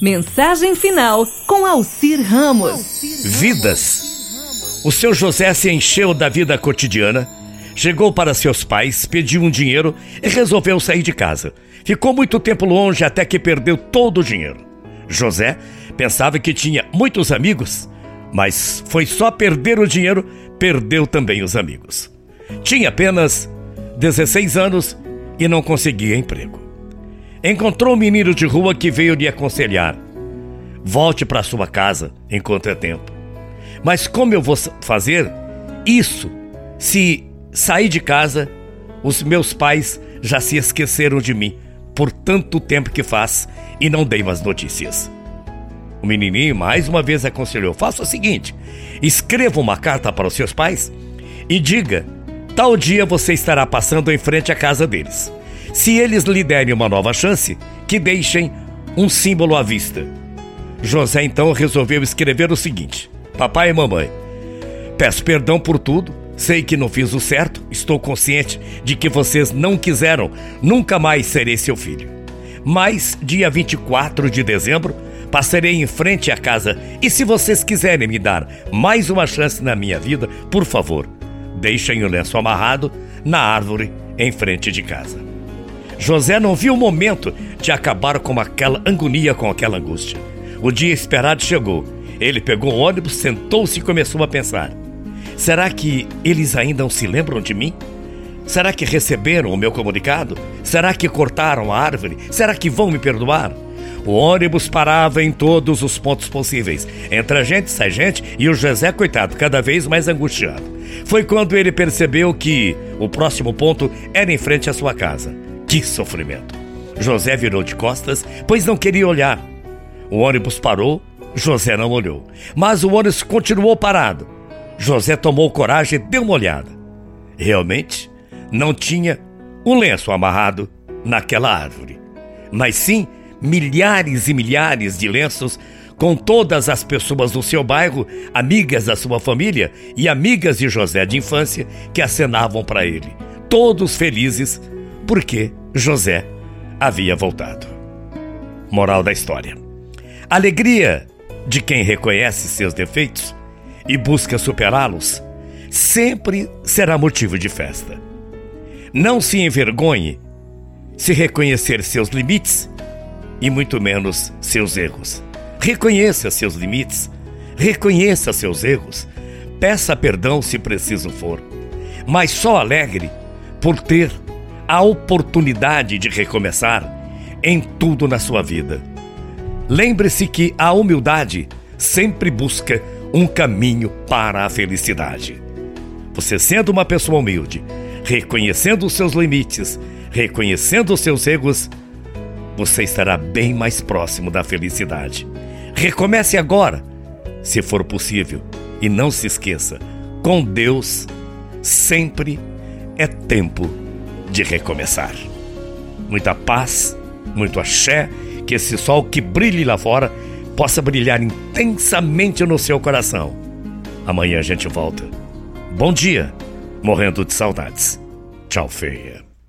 Mensagem final com Alcir Ramos. Vidas. O seu José se encheu da vida cotidiana, chegou para seus pais, pediu um dinheiro e resolveu sair de casa. Ficou muito tempo longe até que perdeu todo o dinheiro. José pensava que tinha muitos amigos, mas foi só perder o dinheiro, perdeu também os amigos. Tinha apenas 16 anos e não conseguia emprego. Encontrou um menino de rua que veio lhe aconselhar: volte para sua casa enquanto é tempo. Mas como eu vou fazer isso se sair de casa, os meus pais já se esqueceram de mim por tanto tempo que faz e não dei mais notícias. O menininho mais uma vez aconselhou: faça o seguinte, escreva uma carta para os seus pais e diga: tal dia você estará passando em frente à casa deles. Se eles lhe derem uma nova chance, que deixem um símbolo à vista. José então resolveu escrever o seguinte: Papai e mamãe, peço perdão por tudo, sei que não fiz o certo, estou consciente de que vocês não quiseram, nunca mais serei seu filho. Mas, dia 24 de dezembro, passarei em frente à casa e se vocês quiserem me dar mais uma chance na minha vida, por favor, deixem o lenço amarrado na árvore em frente de casa. José não viu o momento de acabar com aquela agonia, com aquela angústia. O dia esperado chegou. Ele pegou o ônibus, sentou-se e começou a pensar: será que eles ainda não se lembram de mim? Será que receberam o meu comunicado? Será que cortaram a árvore? Será que vão me perdoar? O ônibus parava em todos os pontos possíveis. Entra gente, sai gente e o José, coitado, cada vez mais angustiado. Foi quando ele percebeu que o próximo ponto era em frente à sua casa. Que sofrimento! José virou de costas, pois não queria olhar. O ônibus parou, José não olhou. Mas o ônibus continuou parado. José tomou coragem e deu uma olhada. Realmente, não tinha um lenço amarrado naquela árvore, mas sim milhares e milhares de lenços com todas as pessoas do seu bairro, amigas da sua família e amigas de José de infância que acenavam para ele, todos felizes porque José havia voltado. Moral da história: Alegria de quem reconhece seus defeitos e busca superá-los sempre será motivo de festa. Não se envergonhe se reconhecer seus limites e muito menos seus erros. Reconheça seus limites, reconheça seus erros, peça perdão se preciso for, mas só alegre por ter a oportunidade de recomeçar em tudo na sua vida. Lembre-se que a humildade sempre busca um caminho para a felicidade. Você sendo uma pessoa humilde, reconhecendo os seus limites, reconhecendo os seus erros, você estará bem mais próximo da felicidade. Recomece agora, se for possível, e não se esqueça: com Deus sempre é tempo de recomeçar. Muita paz, muito axé, que esse sol que brilhe lá fora possa brilhar intensamente no seu coração. Amanhã a gente volta. Bom dia, morrendo de saudades. Tchau, feia.